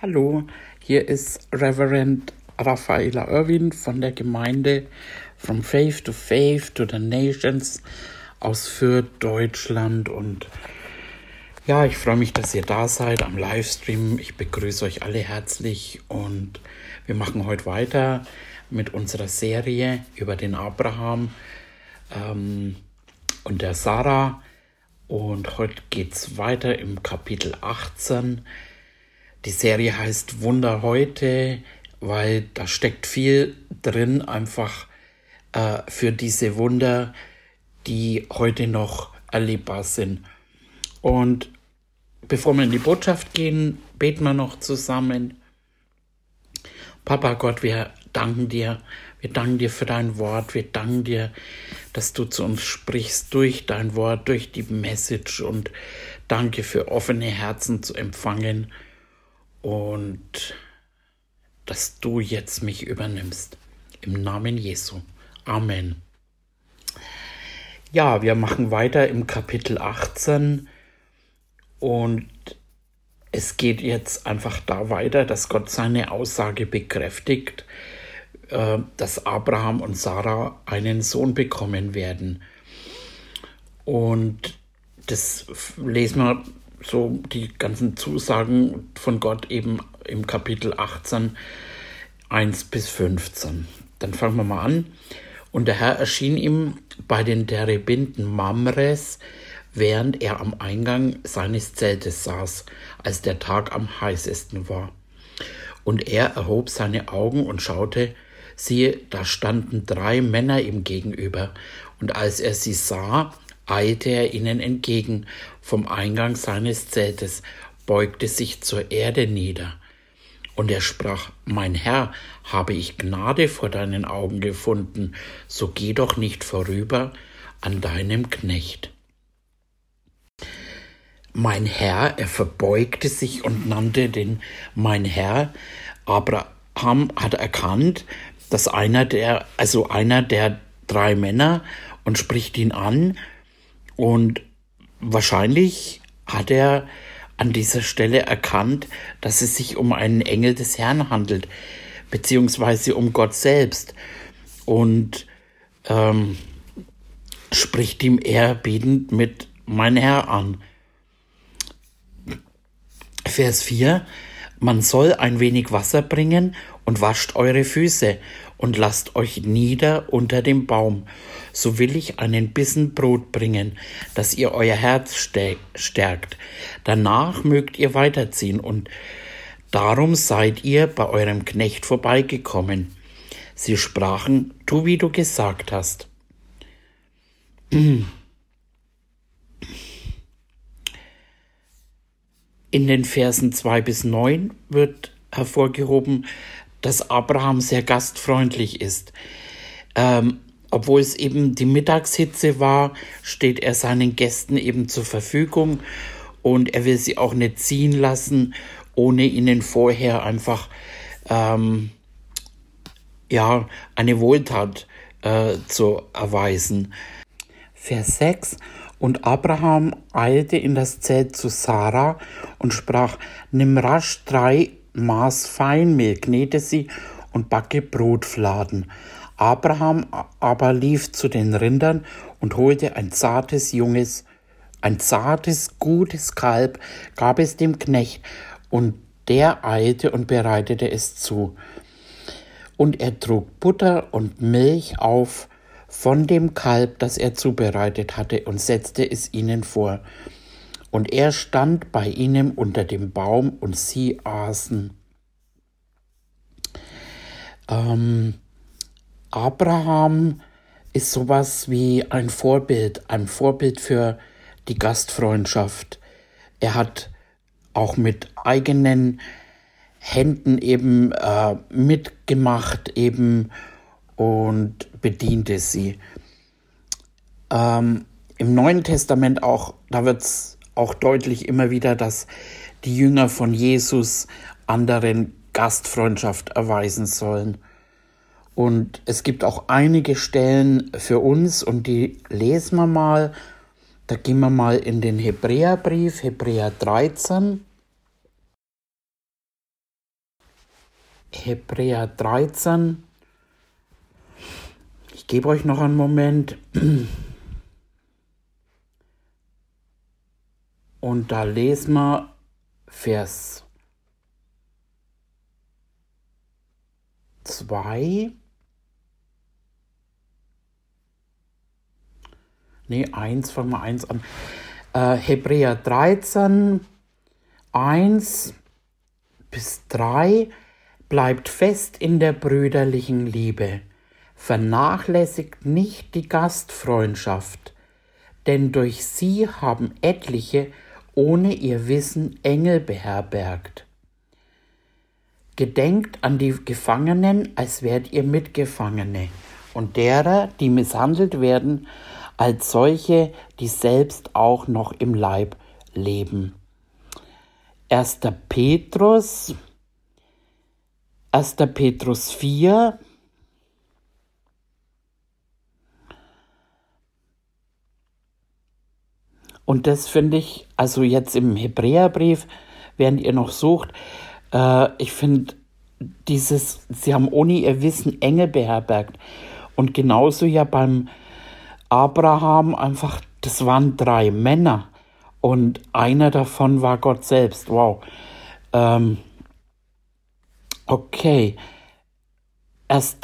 Hallo, hier ist Reverend Raffaela Irwin von der Gemeinde From Faith to Faith to the Nations aus Fürth, Deutschland. Und ja, ich freue mich, dass ihr da seid am Livestream. Ich begrüße euch alle herzlich und wir machen heute weiter mit unserer Serie über den Abraham ähm, und der Sarah. Und heute geht es weiter im Kapitel 18 die Serie heißt Wunder heute, weil da steckt viel drin, einfach äh, für diese Wunder, die heute noch erlebbar sind. Und bevor wir in die Botschaft gehen, beten wir noch zusammen. Papa Gott, wir danken dir. Wir danken dir für dein Wort. Wir danken dir, dass du zu uns sprichst durch dein Wort, durch die Message und danke für offene Herzen zu empfangen und dass du jetzt mich übernimmst. Im Namen Jesu. Amen. Ja, wir machen weiter im Kapitel 18 und es geht jetzt einfach da weiter, dass Gott seine Aussage bekräftigt, äh, dass Abraham und Sarah einen Sohn bekommen werden. Und das lesen wir so die ganzen Zusagen von Gott eben im Kapitel 18, 1 bis 15. Dann fangen wir mal an. Und der Herr erschien ihm bei den Terebinden Mamres, während er am Eingang seines Zeltes saß, als der Tag am heißesten war. Und er erhob seine Augen und schaute, siehe, da standen drei Männer ihm gegenüber. Und als er sie sah, eilte er ihnen entgegen vom Eingang seines Zeltes, beugte sich zur Erde nieder. Und er sprach, Mein Herr, habe ich Gnade vor deinen Augen gefunden, so geh doch nicht vorüber an deinem Knecht. Mein Herr, er verbeugte sich und nannte den Mein Herr. Abraham hat erkannt, dass einer der, also einer der drei Männer und spricht ihn an und wahrscheinlich hat er an dieser Stelle erkannt, dass es sich um einen Engel des Herrn handelt, beziehungsweise um Gott selbst. Und ähm, spricht ihm ehrbietend mit mein Herr an. Vers 4. Man soll ein wenig Wasser bringen und wascht eure Füße und lasst euch nieder unter dem Baum. So will ich einen Bissen Brot bringen, dass ihr euer Herz stärkt. Danach mögt ihr weiterziehen und darum seid ihr bei eurem Knecht vorbeigekommen. Sie sprachen, tu wie du gesagt hast. In den Versen zwei bis neun wird hervorgehoben, dass Abraham sehr gastfreundlich ist. Ähm, obwohl es eben die Mittagshitze war, steht er seinen Gästen eben zur Verfügung und er will sie auch nicht ziehen lassen, ohne ihnen vorher einfach ähm, ja eine Wohltat äh, zu erweisen. Vers 6 und Abraham eilte in das Zelt zu Sarah und sprach, nimm rasch drei Maß Feinmehl, knete sie und backe Brotfladen. Abraham aber lief zu den Rindern und holte ein zartes, junges, ein zartes, gutes Kalb, gab es dem Knecht, und der eilte und bereitete es zu. Und er trug Butter und Milch auf von dem Kalb, das er zubereitet hatte, und setzte es ihnen vor. Und er stand bei ihnen unter dem Baum, und sie aßen. Ähm, Abraham ist sowas wie ein Vorbild, ein Vorbild für die Gastfreundschaft. Er hat auch mit eigenen Händen eben äh, mitgemacht eben und bediente sie. Ähm, Im Neuen Testament auch, da wird es auch deutlich immer wieder, dass die Jünger von Jesus anderen Gastfreundschaft erweisen sollen. Und es gibt auch einige Stellen für uns und die lesen wir mal. Da gehen wir mal in den Hebräerbrief, Hebräer 13. Hebräer 13. Ich gebe euch noch einen Moment. Und da lesen wir Vers 2. Nee, 1, fangen wir 1 an. Äh, Hebräer 13, 1 bis 3. Bleibt fest in der brüderlichen Liebe. Vernachlässigt nicht die Gastfreundschaft, denn durch sie haben etliche ohne ihr Wissen Engel beherbergt. Gedenkt an die Gefangenen, als wärt ihr Mitgefangene, und derer, die misshandelt werden, als solche, die selbst auch noch im Leib leben. 1. Petrus, 1. Petrus 4, Und das finde ich, also jetzt im Hebräerbrief, während ihr noch sucht, äh, ich finde dieses, sie haben ohne ihr Wissen Engel beherbergt. Und genauso ja beim Abraham einfach, das waren drei Männer. Und einer davon war Gott selbst. Wow. Ähm, okay. 1.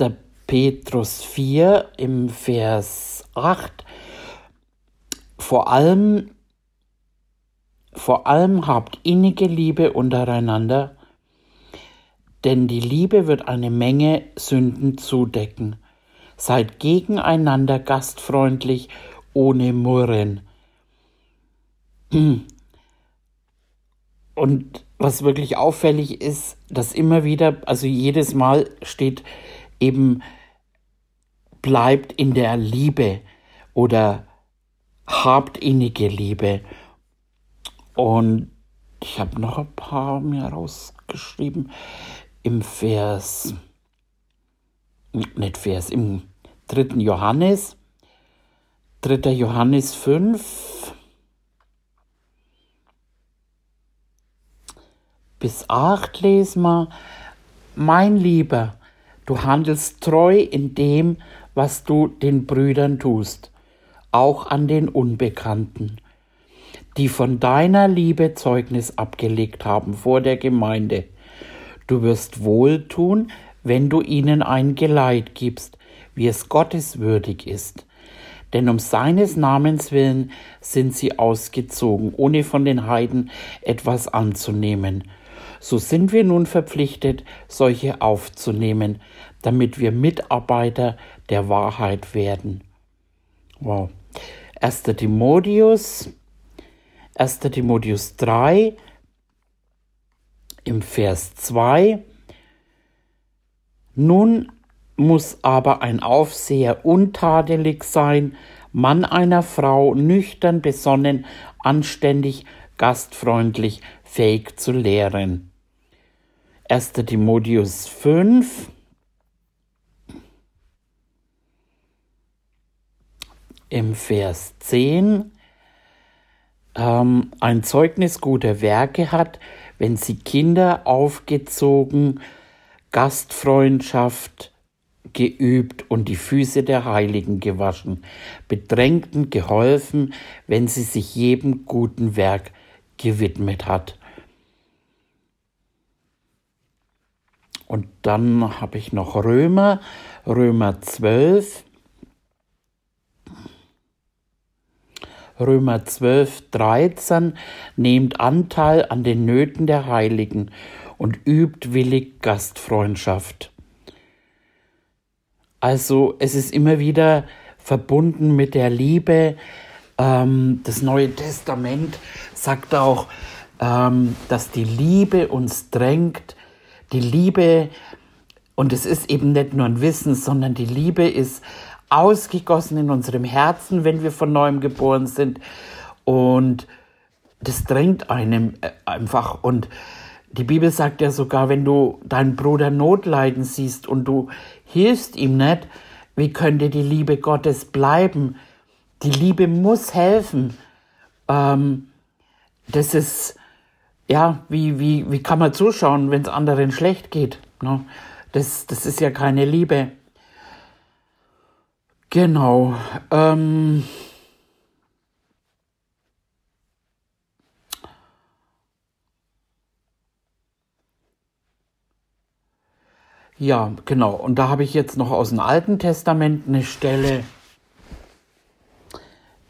Petrus 4 im Vers 8. Vor allem vor allem habt innige Liebe untereinander, denn die Liebe wird eine Menge Sünden zudecken. Seid gegeneinander gastfreundlich, ohne Murren. Und was wirklich auffällig ist, dass immer wieder, also jedes Mal steht eben, bleibt in der Liebe oder habt innige Liebe. Und ich habe noch ein paar mir rausgeschrieben. Im Vers, nicht Vers, im dritten Johannes, 3. Johannes 5 bis 8 lesen wir, mein Lieber, du handelst treu in dem, was du den Brüdern tust, auch an den Unbekannten die von deiner Liebe Zeugnis abgelegt haben vor der Gemeinde. Du wirst wohl tun, wenn du ihnen ein Geleit gibst, wie es Gottes würdig ist. Denn um seines Namens willen sind sie ausgezogen, ohne von den Heiden etwas anzunehmen. So sind wir nun verpflichtet, solche aufzunehmen, damit wir Mitarbeiter der Wahrheit werden. Wow. 1. Timotheus 1. Timotheus 3 im Vers 2. Nun muss aber ein Aufseher untadelig sein, Mann einer Frau, nüchtern, besonnen, anständig, gastfreundlich, fähig zu lehren. 1. Timotheus 5 im Vers 10 ähm, ein Zeugnis guter Werke hat, wenn sie Kinder aufgezogen, Gastfreundschaft geübt und die Füße der Heiligen gewaschen, Bedrängten geholfen, wenn sie sich jedem guten Werk gewidmet hat. Und dann habe ich noch Römer, Römer 12, Römer 12, 13, nehmt Anteil an den Nöten der Heiligen und übt willig Gastfreundschaft. Also es ist immer wieder verbunden mit der Liebe. Ähm, das Neue Testament sagt auch, ähm, dass die Liebe uns drängt. Die Liebe, und es ist eben nicht nur ein Wissen, sondern die Liebe ist ausgegossen in unserem Herzen, wenn wir von neuem geboren sind. Und das drängt einem äh, einfach. Und die Bibel sagt ja sogar, wenn du deinen Bruder Notleiden siehst und du hilfst ihm nicht, wie könnte die Liebe Gottes bleiben? Die Liebe muss helfen. Ähm, das ist, ja, wie, wie, wie kann man zuschauen, wenn es anderen schlecht geht? Ne? Das, das ist ja keine Liebe. Genau. Ähm Ja, genau. Und da habe ich jetzt noch aus dem Alten Testament eine Stelle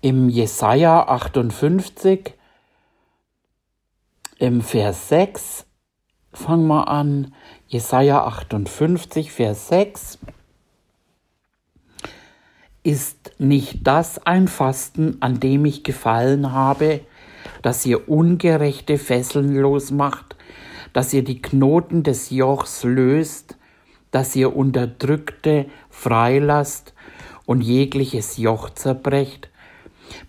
im Jesaja 58, im Vers 6. Fangen wir an. Jesaja 58, Vers 6. Ist nicht das ein Fasten, an dem ich gefallen habe, dass ihr ungerechte Fesseln losmacht, dass ihr die Knoten des Jochs löst, dass ihr Unterdrückte freilasst und jegliches Joch zerbrecht?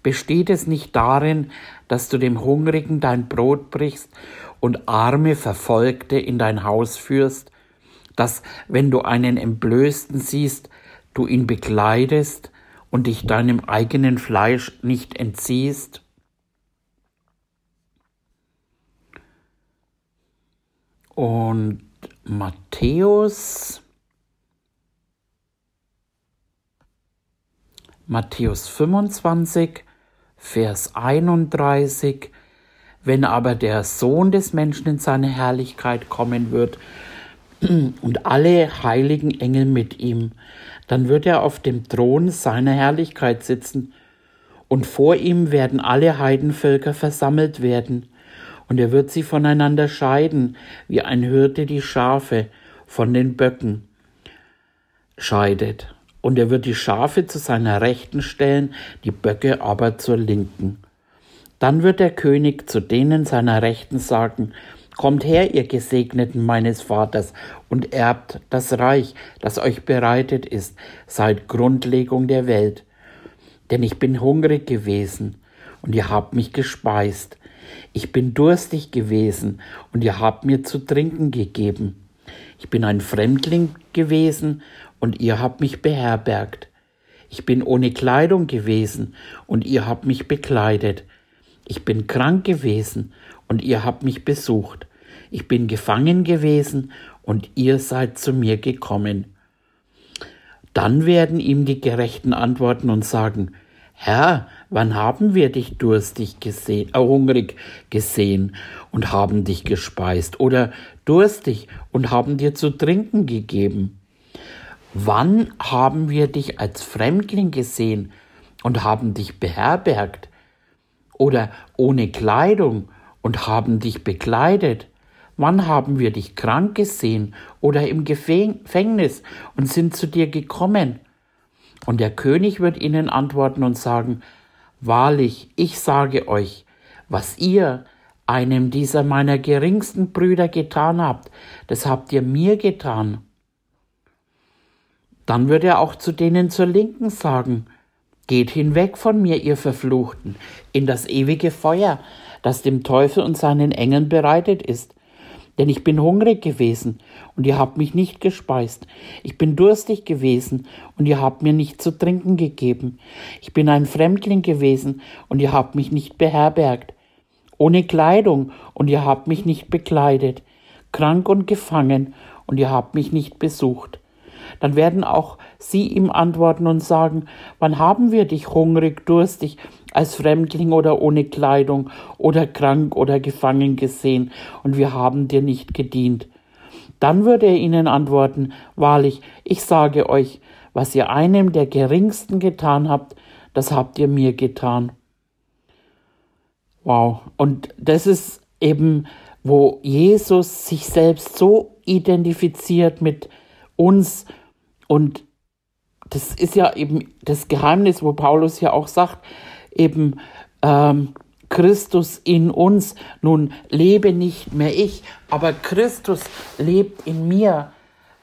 Besteht es nicht darin, dass du dem Hungrigen dein Brot brichst und arme Verfolgte in dein Haus führst, dass, wenn du einen Entblößten siehst, du ihn bekleidest und dich deinem eigenen Fleisch nicht entziehst? Und Matthäus, Matthäus 25, Vers 31, wenn aber der Sohn des Menschen in seine Herrlichkeit kommen wird und alle heiligen Engel mit ihm, dann wird er auf dem Thron seiner Herrlichkeit sitzen und vor ihm werden alle Heidenvölker versammelt werden und er wird sie voneinander scheiden, wie ein Hirte die Schafe von den Böcken scheidet. Und er wird die Schafe zu seiner Rechten stellen, die Böcke aber zur Linken. Dann wird der König zu denen seiner Rechten sagen, Kommt her, ihr Gesegneten meines Vaters, und erbt das Reich, das euch bereitet ist, seit Grundlegung der Welt. Denn ich bin hungrig gewesen, und ihr habt mich gespeist. Ich bin durstig gewesen, und ihr habt mir zu trinken gegeben. Ich bin ein Fremdling gewesen, und ihr habt mich beherbergt. Ich bin ohne Kleidung gewesen, und ihr habt mich bekleidet. Ich bin krank gewesen, und ihr habt mich besucht. Ich bin gefangen gewesen, und ihr seid zu mir gekommen. Dann werden ihm die Gerechten antworten und sagen, Herr, wann haben wir dich durstig gesehen, äh, hungrig gesehen und haben dich gespeist oder durstig und haben dir zu trinken gegeben? Wann haben wir dich als Fremdling gesehen und haben dich beherbergt oder ohne Kleidung und haben dich bekleidet? Wann haben wir dich krank gesehen oder im Gefängnis und sind zu dir gekommen? Und der König wird ihnen antworten und sagen, Wahrlich, ich sage euch, was ihr einem dieser meiner geringsten Brüder getan habt, das habt ihr mir getan. Dann wird er auch zu denen zur Linken sagen, Geht hinweg von mir, ihr Verfluchten, in das ewige Feuer, das dem Teufel und seinen Engeln bereitet ist. Denn ich bin hungrig gewesen, und ihr habt mich nicht gespeist. Ich bin durstig gewesen, und ihr habt mir nicht zu trinken gegeben. Ich bin ein Fremdling gewesen, und ihr habt mich nicht beherbergt. Ohne Kleidung, und ihr habt mich nicht bekleidet. Krank und gefangen, und ihr habt mich nicht besucht. Dann werden auch sie ihm antworten und sagen, wann haben wir dich hungrig, durstig, als Fremdling oder ohne Kleidung oder krank oder gefangen gesehen, und wir haben dir nicht gedient. Dann würde er ihnen antworten, wahrlich, ich sage euch, was ihr einem der geringsten getan habt, das habt ihr mir getan. Wow. Und das ist eben, wo Jesus sich selbst so identifiziert mit uns und das ist ja eben das Geheimnis, wo Paulus ja auch sagt, eben ähm, Christus in uns. Nun lebe nicht mehr ich, aber Christus lebt in mir.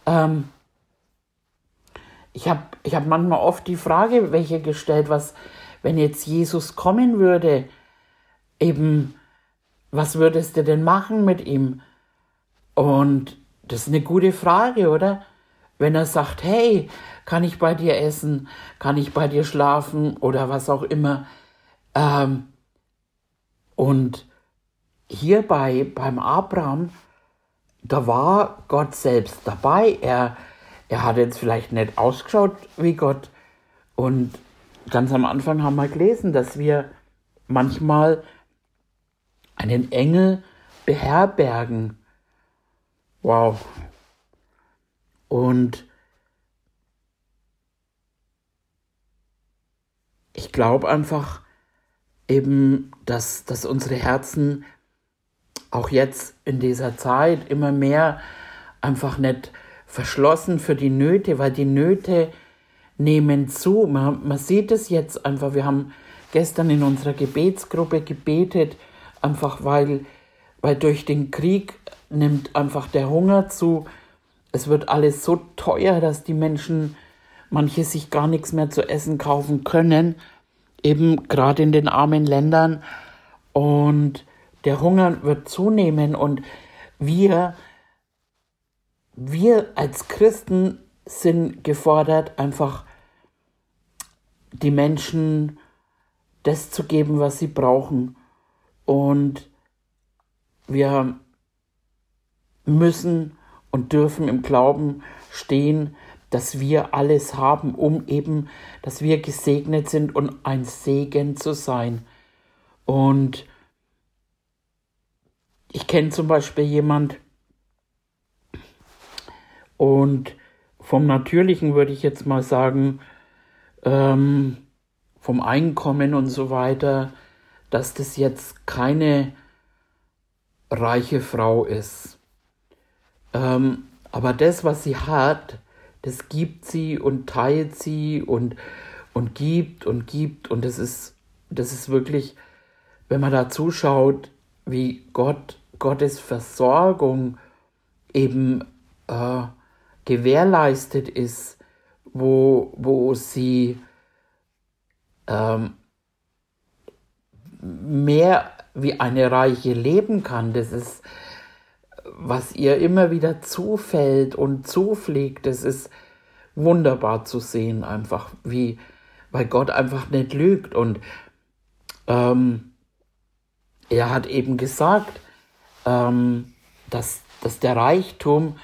Ähm, ich habe ich hab manchmal oft die Frage, welche gestellt, was, wenn jetzt Jesus kommen würde, eben, was würdest du denn machen mit ihm? Und das ist eine gute Frage, oder? Wenn er sagt, hey, kann ich bei dir essen, kann ich bei dir schlafen oder was auch immer. Ähm, und hierbei beim Abraham, da war Gott selbst dabei. Er, er hat jetzt vielleicht nicht ausgeschaut wie Gott. Und ganz am Anfang haben wir gelesen, dass wir manchmal einen Engel beherbergen. Wow. Und ich glaube einfach eben, dass, dass unsere Herzen auch jetzt in dieser Zeit immer mehr einfach nicht verschlossen für die Nöte, weil die Nöte nehmen zu. Man, man sieht es jetzt einfach. Wir haben gestern in unserer Gebetsgruppe gebetet, einfach weil, weil durch den Krieg nimmt einfach der Hunger zu. Es wird alles so teuer, dass die Menschen manche sich gar nichts mehr zu essen kaufen können, eben gerade in den armen Ländern. Und der Hunger wird zunehmen und wir, wir als Christen sind gefordert, einfach die Menschen das zu geben, was sie brauchen. Und wir müssen und dürfen im Glauben stehen, dass wir alles haben, um eben, dass wir gesegnet sind und ein Segen zu sein. Und ich kenne zum Beispiel jemand und vom Natürlichen würde ich jetzt mal sagen, ähm, vom Einkommen und so weiter, dass das jetzt keine reiche Frau ist. Ähm, aber das, was sie hat, das gibt sie und teilt sie und, und gibt und gibt. Und das ist, das ist wirklich, wenn man da zuschaut, wie Gott, Gottes Versorgung eben äh, gewährleistet ist, wo, wo sie ähm, mehr wie eine Reiche leben kann. Das ist, was ihr immer wieder zufällt und zufliegt. Das ist wunderbar zu sehen, einfach wie, weil Gott einfach nicht lügt. Und ähm, er hat eben gesagt, ähm, dass, dass der Reichtum,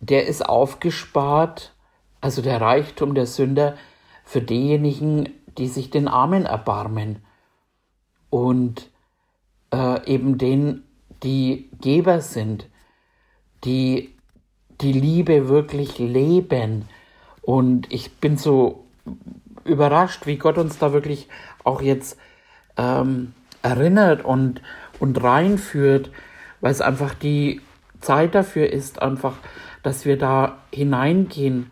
der ist aufgespart, also der Reichtum der Sünder, für diejenigen, die sich den Armen erbarmen und äh, eben denen, die Geber sind, die die Liebe wirklich leben. Und ich bin so überrascht, wie Gott uns da wirklich auch jetzt ähm, erinnert und, und reinführt, weil es einfach die Zeit dafür ist, einfach, dass wir da hineingehen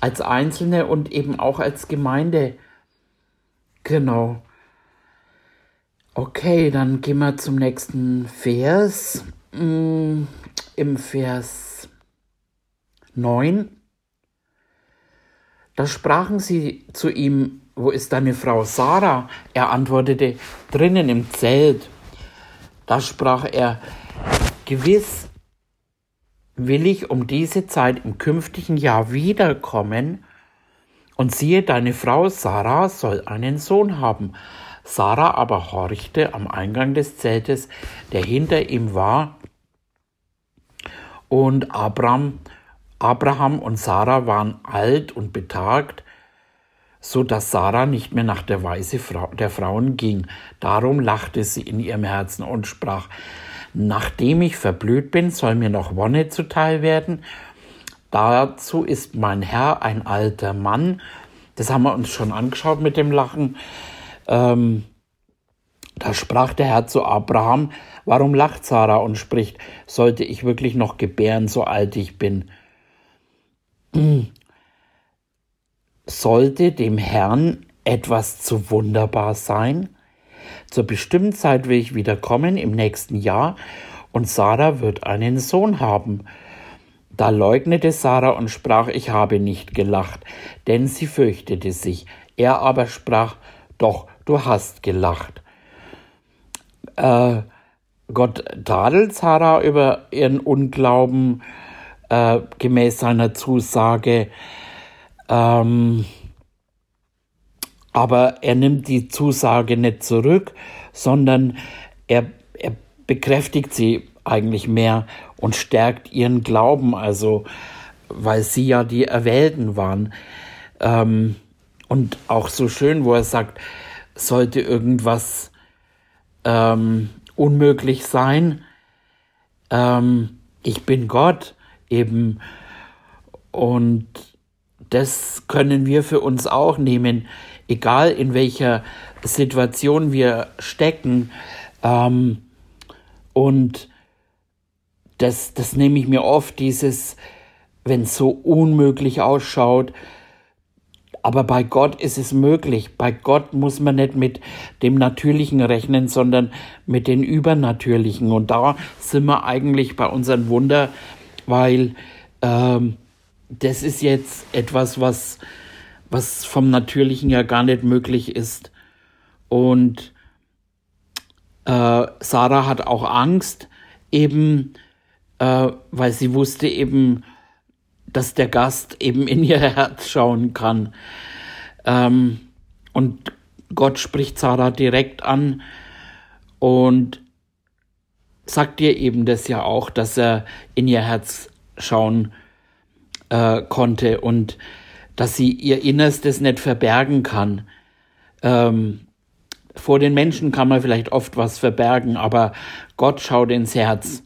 als Einzelne und eben auch als Gemeinde. Genau. Okay, dann gehen wir zum nächsten Vers. Mm, Im Vers 9. Da sprachen sie zu ihm, wo ist deine Frau Sarah? Er antwortete, drinnen im Zelt. Da sprach er, gewiss will ich um diese Zeit im künftigen Jahr wiederkommen, und siehe, deine Frau Sarah soll einen Sohn haben. Sarah aber horchte am Eingang des Zeltes, der hinter ihm war, und Abraham, Abraham und Sarah waren alt und betagt, so dass Sarah nicht mehr nach der Weise der Frauen ging. Darum lachte sie in ihrem Herzen und sprach, nachdem ich verblüht bin, soll mir noch Wonne zuteil werden. Dazu ist mein Herr ein alter Mann. Das haben wir uns schon angeschaut mit dem Lachen. Ähm, da sprach der Herr zu Abraham, warum lacht Sarah und spricht, sollte ich wirklich noch gebären, so alt ich bin? Sollte dem Herrn etwas zu wunderbar sein? Zur bestimmten Zeit will ich wieder kommen im nächsten Jahr und Sarah wird einen Sohn haben. Da leugnete Sarah und sprach, ich habe nicht gelacht, denn sie fürchtete sich. Er aber sprach, doch, du hast gelacht. Äh, Gott tadelt Sarah über ihren Unglauben äh, gemäß seiner Zusage, ähm, aber er nimmt die Zusage nicht zurück, sondern er, er bekräftigt sie eigentlich mehr und stärkt ihren Glauben, also weil sie ja die Erwählten waren. Ähm, und auch so schön, wo er sagt, sollte irgendwas ähm, unmöglich sein, ähm, ich bin Gott eben. Und das können wir für uns auch nehmen, egal in welcher Situation wir stecken. Ähm, und das, das nehme ich mir oft, dieses, wenn es so unmöglich ausschaut, aber bei Gott ist es möglich. Bei Gott muss man nicht mit dem Natürlichen rechnen, sondern mit den Übernatürlichen. Und da sind wir eigentlich bei unseren Wunder, weil ähm, das ist jetzt etwas, was, was vom Natürlichen ja gar nicht möglich ist. Und äh, Sarah hat auch Angst, eben, äh, weil sie wusste eben, dass der Gast eben in ihr Herz schauen kann. Ähm, und Gott spricht Sarah direkt an und sagt ihr eben das ja auch, dass er in ihr Herz schauen äh, konnte und dass sie ihr Innerstes nicht verbergen kann. Ähm, vor den Menschen kann man vielleicht oft was verbergen, aber Gott schaut ins Herz.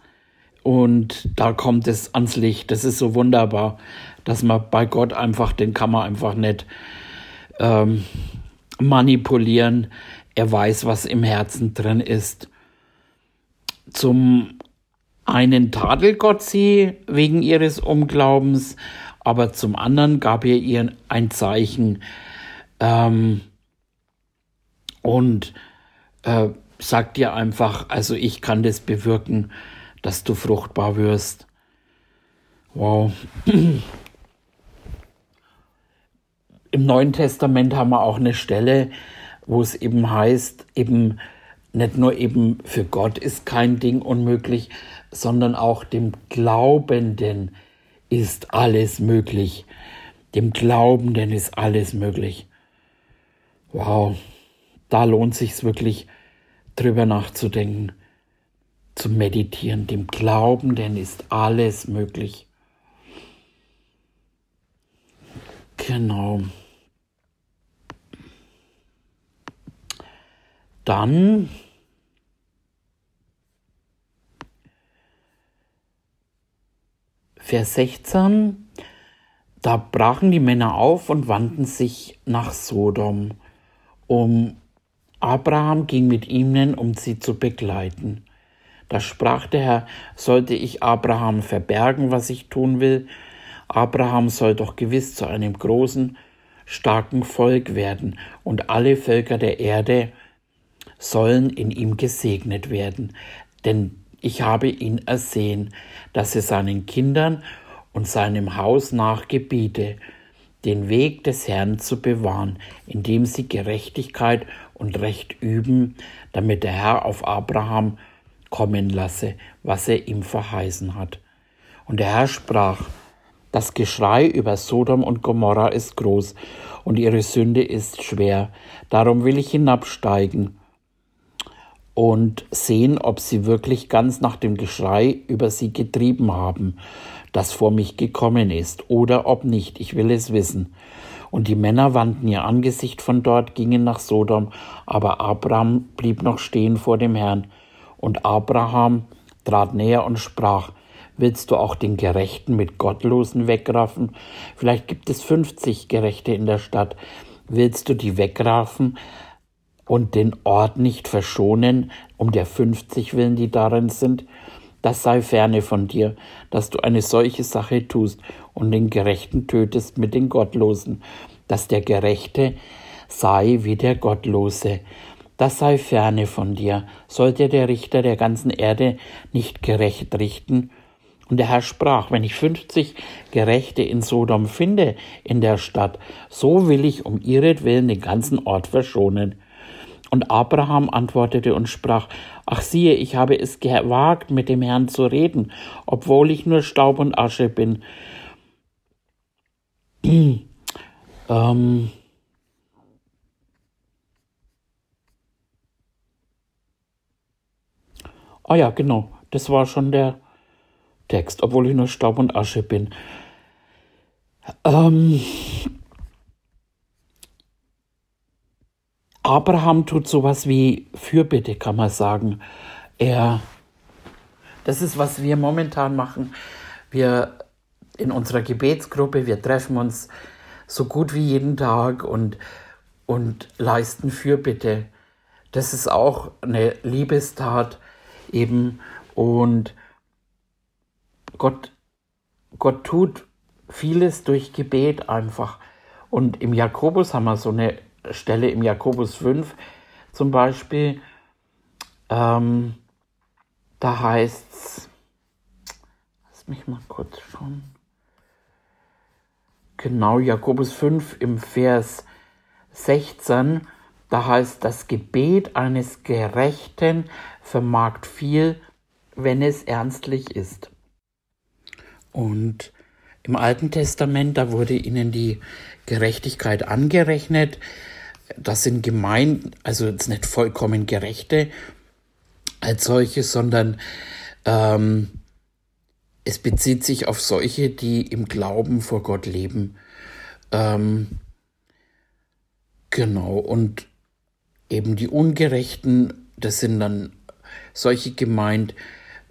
Und da kommt es ans Licht. Das ist so wunderbar, dass man bei Gott einfach, den kann man einfach nicht ähm, manipulieren. Er weiß, was im Herzen drin ist. Zum einen tadelt Gott sie wegen ihres Unglaubens, aber zum anderen gab er ihr ein Zeichen ähm, und äh, sagt ihr einfach, also ich kann das bewirken dass du fruchtbar wirst. Wow. Im Neuen Testament haben wir auch eine Stelle, wo es eben heißt, eben nicht nur eben für Gott ist kein Ding unmöglich, sondern auch dem Glaubenden ist alles möglich. Dem Glaubenden ist alles möglich. Wow, da lohnt sich's wirklich drüber nachzudenken zu meditieren, dem Glauben, denn ist alles möglich. Genau. Dann Vers 16, da brachen die Männer auf und wandten sich nach Sodom, um Abraham ging mit ihnen, um sie zu begleiten. Da sprach der Herr, sollte ich Abraham verbergen, was ich tun will? Abraham soll doch gewiss zu einem großen, starken Volk werden, und alle Völker der Erde sollen in ihm gesegnet werden. Denn ich habe ihn ersehen, dass er seinen Kindern und seinem Haus nach gebiete, den Weg des Herrn zu bewahren, indem sie Gerechtigkeit und Recht üben, damit der Herr auf Abraham kommen lasse, was er ihm verheißen hat. Und der Herr sprach, das Geschrei über Sodom und Gomorra ist groß und ihre Sünde ist schwer. Darum will ich hinabsteigen und sehen, ob sie wirklich ganz nach dem Geschrei über sie getrieben haben, das vor mich gekommen ist, oder ob nicht. Ich will es wissen. Und die Männer wandten ihr Angesicht von dort, gingen nach Sodom, aber Abraham blieb noch stehen vor dem Herrn. Und Abraham trat näher und sprach, Willst du auch den Gerechten mit Gottlosen wegraffen? Vielleicht gibt es 50 Gerechte in der Stadt. Willst du die wegraffen und den Ort nicht verschonen, um der 50 willen, die darin sind? Das sei ferne von dir, dass du eine solche Sache tust und den Gerechten tötest mit den Gottlosen, dass der Gerechte sei wie der Gottlose das sei ferne von dir, sollte der Richter der ganzen Erde nicht gerecht richten. Und der Herr sprach, wenn ich fünfzig Gerechte in Sodom finde, in der Stadt, so will ich um ihretwillen den ganzen Ort verschonen. Und Abraham antwortete und sprach, Ach siehe, ich habe es gewagt, mit dem Herrn zu reden, obwohl ich nur Staub und Asche bin. ähm, Ah ja, genau. Das war schon der Text, obwohl ich nur Staub und Asche bin. Ähm, Abraham tut sowas wie Fürbitte, kann man sagen. Er, das ist, was wir momentan machen. Wir in unserer Gebetsgruppe, wir treffen uns so gut wie jeden Tag und, und leisten Fürbitte. Das ist auch eine Liebestat eben und Gott, Gott tut vieles durch Gebet einfach. Und im Jakobus haben wir so eine Stelle im Jakobus 5 zum Beispiel, ähm, da heißt es, lass mich mal kurz schauen. Genau, Jakobus 5 im Vers 16, da heißt, das Gebet eines Gerechten vermag viel, wenn es ernstlich ist. Und im Alten Testament, da wurde ihnen die Gerechtigkeit angerechnet. Das sind gemein, also jetzt nicht vollkommen gerechte als solche, sondern ähm, es bezieht sich auf solche, die im Glauben vor Gott leben. Ähm, genau, und eben die Ungerechten, das sind dann solche gemeint,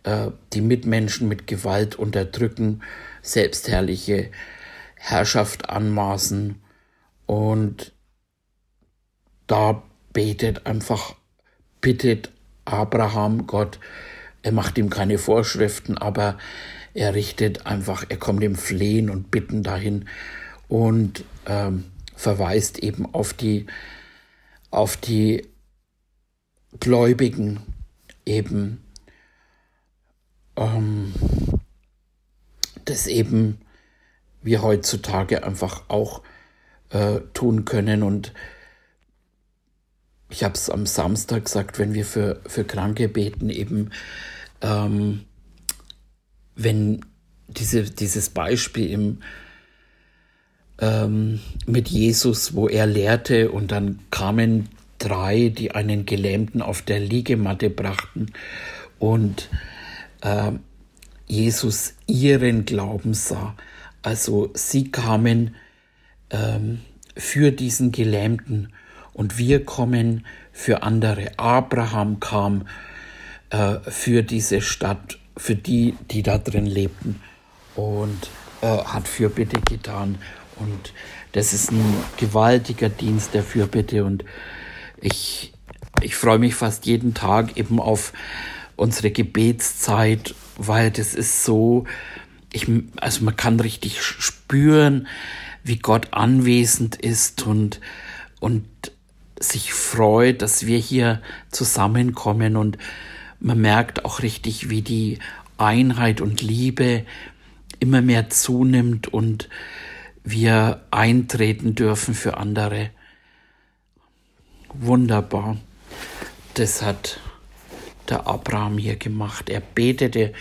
äh, die Mitmenschen mit Gewalt unterdrücken, selbstherrliche Herrschaft anmaßen. Und da betet einfach, bittet Abraham Gott, er macht ihm keine Vorschriften, aber er richtet einfach, er kommt im Flehen und Bitten dahin und ähm, verweist eben auf die, auf die Gläubigen eben, ähm, das eben wir heutzutage einfach auch äh, tun können. Und ich habe es am Samstag gesagt, wenn wir für, für Kranke beten, eben ähm, wenn diese, dieses Beispiel im, ähm, mit Jesus, wo er lehrte und dann kamen drei, die einen Gelähmten auf der Liegematte brachten und äh, Jesus ihren Glauben sah. Also sie kamen ähm, für diesen Gelähmten und wir kommen für andere. Abraham kam äh, für diese Stadt, für die, die da drin lebten und äh, hat Fürbitte getan. Und das ist ein gewaltiger Dienst der Fürbitte und ich, ich freue mich fast jeden Tag eben auf unsere Gebetszeit, weil das ist so, ich, also man kann richtig spüren, wie Gott anwesend ist und, und sich freut, dass wir hier zusammenkommen. Und man merkt auch richtig, wie die Einheit und Liebe immer mehr zunimmt und wir eintreten dürfen für andere. Wunderbar. Das hat der Abraham hier gemacht. Er betete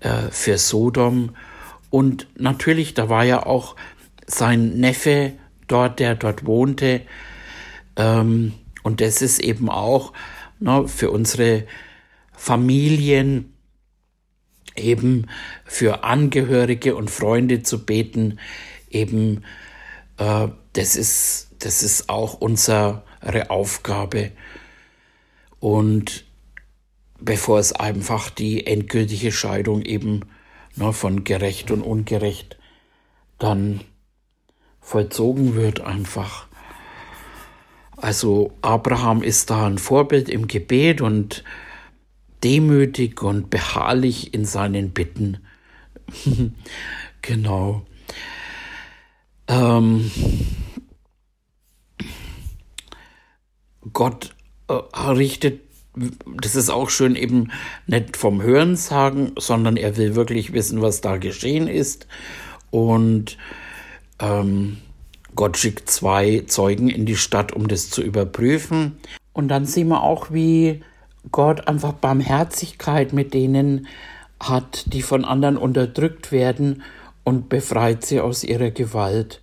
äh, für Sodom und natürlich, da war ja auch sein Neffe dort, der dort wohnte. Ähm, und das ist eben auch ne, für unsere Familien, eben für Angehörige und Freunde zu beten, eben äh, das ist das ist auch unsere Aufgabe. Und bevor es einfach die endgültige Scheidung eben ne, von gerecht und ungerecht dann vollzogen wird einfach. Also Abraham ist da ein Vorbild im Gebet und demütig und beharrlich in seinen Bitten. genau. Ähm, Gott äh, richtet das ist auch schön eben nicht vom Hören sagen, sondern er will wirklich wissen, was da geschehen ist. Und ähm, Gott schickt zwei Zeugen in die Stadt, um das zu überprüfen. Und dann sehen wir auch, wie Gott einfach Barmherzigkeit mit denen hat, die von anderen unterdrückt werden und befreit sie aus ihrer Gewalt.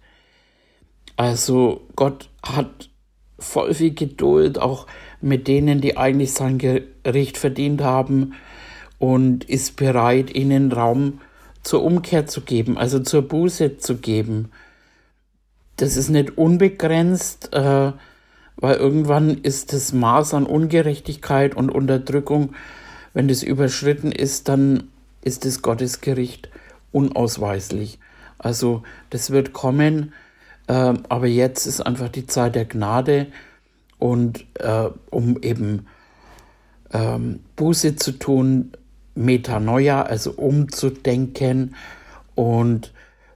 Also Gott hat voll viel Geduld, auch mit denen, die eigentlich sein Gericht verdient haben und ist bereit, ihnen Raum zur Umkehr zu geben, also zur Buße zu geben. Das ist nicht unbegrenzt, äh, weil irgendwann ist das Maß an Ungerechtigkeit und Unterdrückung, wenn das überschritten ist, dann ist das Gottesgericht unausweislich. Also das wird kommen, äh, aber jetzt ist einfach die Zeit der Gnade und äh, um eben ähm, Buße zu tun, Metanoia, also umzudenken und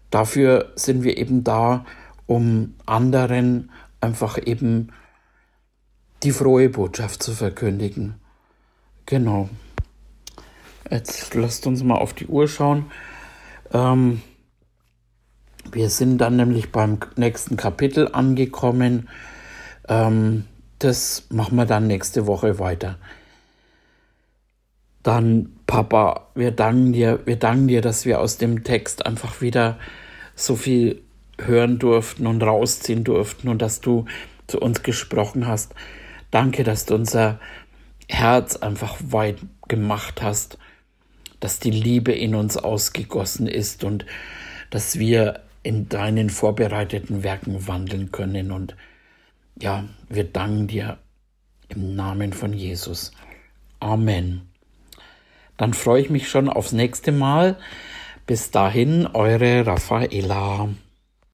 dafür sind wir eben da, um anderen einfach eben die frohe Botschaft zu verkündigen. Genau. Jetzt lasst uns mal auf die Uhr schauen. Ähm, wir sind dann nämlich beim nächsten Kapitel angekommen. Ähm, das machen wir dann nächste Woche weiter. Dann, Papa, wir danken dir, wir danken dir, dass wir aus dem Text einfach wieder so viel hören durften und rausziehen durften und dass du zu uns gesprochen hast. Danke, dass du unser Herz einfach weit gemacht hast, dass die Liebe in uns ausgegossen ist und dass wir in deinen vorbereiteten Werken wandeln können. Und ja, wir danken dir im Namen von Jesus. Amen. Dann freue ich mich schon aufs nächste Mal. Bis dahin, eure Raffaella.